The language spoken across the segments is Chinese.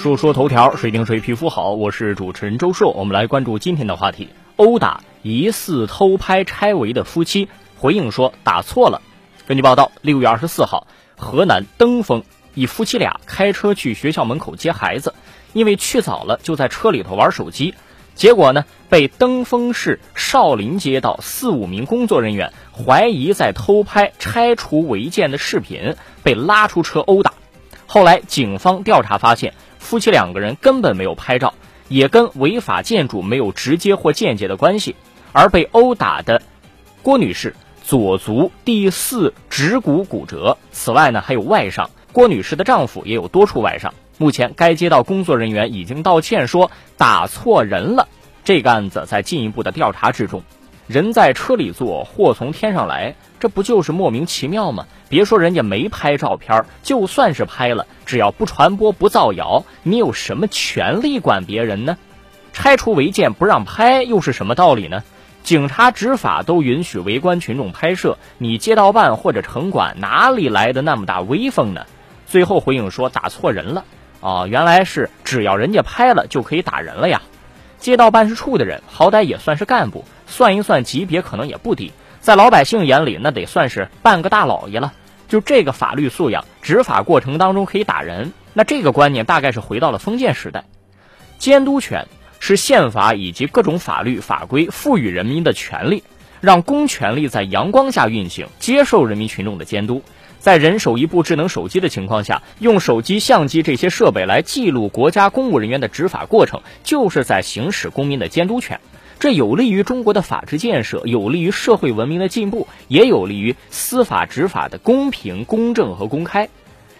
说说头条，谁顶谁皮肤好？我是主持人周硕，我们来关注今天的话题：殴打疑似偷拍拆违的夫妻，回应说打错了。根据报道，六月二十四号，河南登封一夫妻俩开车去学校门口接孩子，因为去早了，就在车里头玩手机，结果呢，被登封市少林街道四五名工作人员怀疑在偷拍拆除违建的视频，被拉出车殴打。后来警方调查发现。夫妻两个人根本没有拍照，也跟违法建筑没有直接或间接的关系。而被殴打的郭女士左足第四趾骨骨折，此外呢还有外伤。郭女士的丈夫也有多处外伤。目前该街道工作人员已经道歉，说打错人了。这个案子在进一步的调查之中。人在车里坐，祸从天上来，这不就是莫名其妙吗？别说人家没拍照片，就算是拍了，只要不传播、不造谣，你有什么权利管别人呢？拆除违建不让拍，又是什么道理呢？警察执法都允许围观群众拍摄，你街道办或者城管哪里来的那么大威风呢？最后回应说打错人了，啊，原来是只要人家拍了就可以打人了呀。街道办事处的人好歹也算是干部，算一算级别可能也不低，在老百姓眼里那得算是半个大老爷了。就这个法律素养，执法过程当中可以打人，那这个观念大概是回到了封建时代。监督权是宪法以及各种法律法规赋予人民的权利，让公权力在阳光下运行，接受人民群众的监督。在人手一部智能手机的情况下，用手机、相机这些设备来记录国家公务人员的执法过程，就是在行使公民的监督权。这有利于中国的法治建设，有利于社会文明的进步，也有利于司法执法的公平、公正和公开。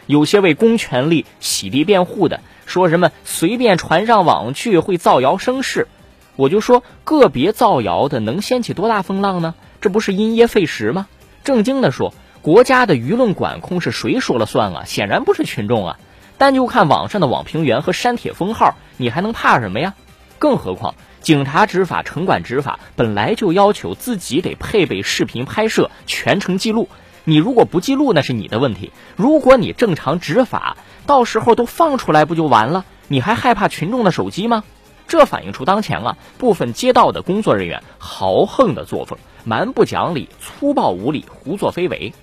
有些为公权力洗地辩护的，说什么随便传上网去会造谣生事，我就说个别造谣的能掀起多大风浪呢？这不是因噎废食吗？正经的说。国家的舆论管控是谁说了算啊？显然不是群众啊！单就看网上的网评员和删帖封号，你还能怕什么呀？更何况，警察执法、城管执法本来就要求自己得配备视频拍摄，全程记录。你如果不记录，那是你的问题。如果你正常执法，到时候都放出来不就完了？你还害怕群众的手机吗？这反映出当前啊，部分街道的工作人员豪横的作风，蛮不讲理、粗暴无理、胡作非为。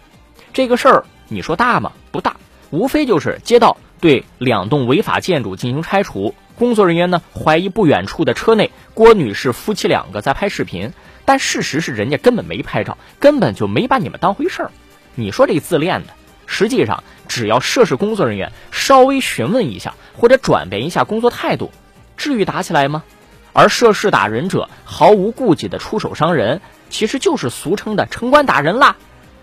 这个事儿你说大吗？不大，无非就是街道对两栋违法建筑进行拆除，工作人员呢怀疑不远处的车内郭女士夫妻两个在拍视频，但事实是人家根本没拍照，根本就没把你们当回事儿。你说这自恋的，实际上只要涉事工作人员稍微询问一下或者转变一下工作态度，至于打起来吗？而涉事打人者毫无顾忌的出手伤人，其实就是俗称的城管打人啦。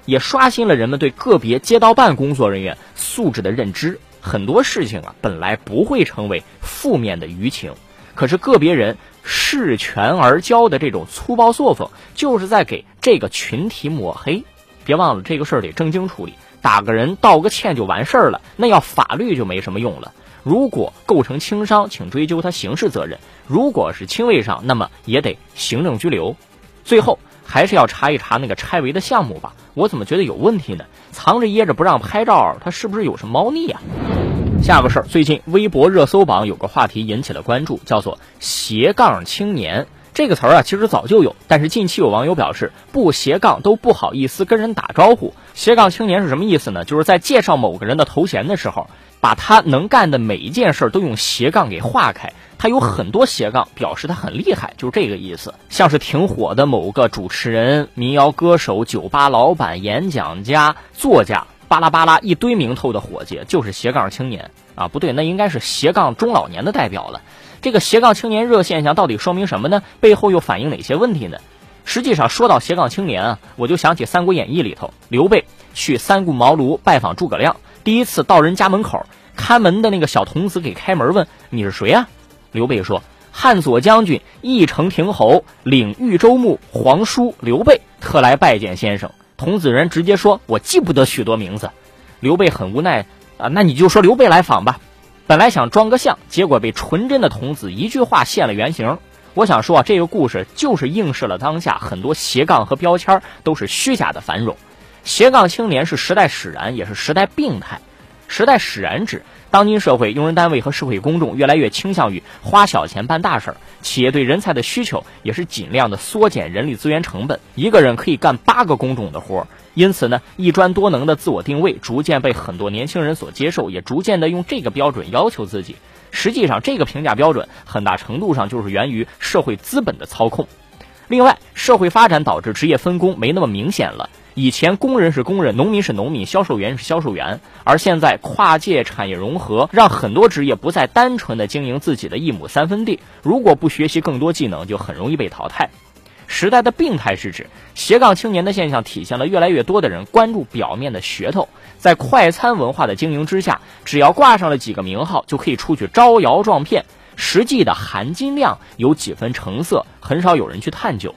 也刷新了人们对个别街道办工作人员素质的认知。很多事情啊，本来不会成为负面的舆情，可是个别人恃权而骄的这种粗暴作风，就是在给这个群体抹黑。别忘了，这个事儿得正经处理，打个人道个歉就完事儿了，那要法律就没什么用了。如果构成轻伤，请追究他刑事责任；如果是轻微伤，那么也得行政拘留。最后。还是要查一查那个拆违的项目吧，我怎么觉得有问题呢？藏着掖着不让拍照，他是不是有什么猫腻啊？下个事儿，最近微博热搜榜有个话题引起了关注，叫做“斜杠青年”这个词儿啊，其实早就有，但是近期有网友表示不斜杠都不好意思跟人打招呼。斜杠青年是什么意思呢？就是在介绍某个人的头衔的时候，把他能干的每一件事都用斜杠给划开。他有很多斜杠，表示他很厉害，就是这个意思。像是挺火的某个主持人、民谣歌手、酒吧老板、演讲家、作家，巴拉巴拉一堆名头的伙计，就是斜杠青年啊！不对，那应该是斜杠中老年的代表了。这个斜杠青年热现象到底说明什么呢？背后又反映哪些问题呢？实际上，说到斜杠青年啊，我就想起《三国演义》里头，刘备去三顾茅庐拜访诸葛亮，第一次到人家门口，看门的那个小童子给开门，问你是谁啊？刘备说：“汉左将军义城亭侯，领豫州牧皇叔刘备，特来拜见先生。”童子人直接说：“我记不得许多名字。”刘备很无奈啊，那你就说刘备来访吧。本来想装个像，结果被纯真的童子一句话现了原形。我想说啊，这个故事就是映射了当下很多斜杠和标签都是虚假的繁荣。斜杠青年是时代使然，也是时代病态。时代使然指。当今社会，用人单位和社会公众越来越倾向于花小钱办大事儿，企业对人才的需求也是尽量的缩减人力资源成本。一个人可以干八个工种的活儿，因此呢，一专多能的自我定位逐渐被很多年轻人所接受，也逐渐的用这个标准要求自己。实际上，这个评价标准很大程度上就是源于社会资本的操控。另外，社会发展导致职业分工没那么明显了。以前工人是工人，农民是农民，销售员是销售员，而现在跨界产业融合，让很多职业不再单纯的经营自己的一亩三分地。如果不学习更多技能，就很容易被淘汰。时代的病态是指斜杠青年的现象，体现了越来越多的人关注表面的噱头，在快餐文化的经营之下，只要挂上了几个名号，就可以出去招摇撞骗，实际的含金量有几分成色，很少有人去探究。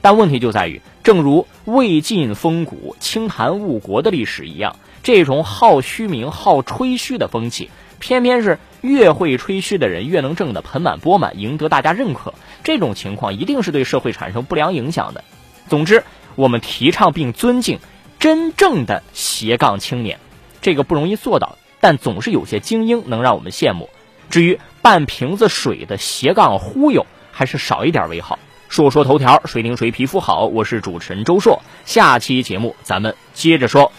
但问题就在于，正如魏晋风骨、清谈误国的历史一样，这种好虚名、好吹嘘的风气，偏偏是越会吹嘘的人越能挣得盆满钵满，赢得大家认可。这种情况一定是对社会产生不良影响的。总之，我们提倡并尊敬真正的斜杠青年，这个不容易做到，但总是有些精英能让我们羡慕。至于半瓶子水的斜杠忽悠，还是少一点为好。说说头条，谁顶谁皮肤好？我是主持人周硕，下期节目咱们接着说。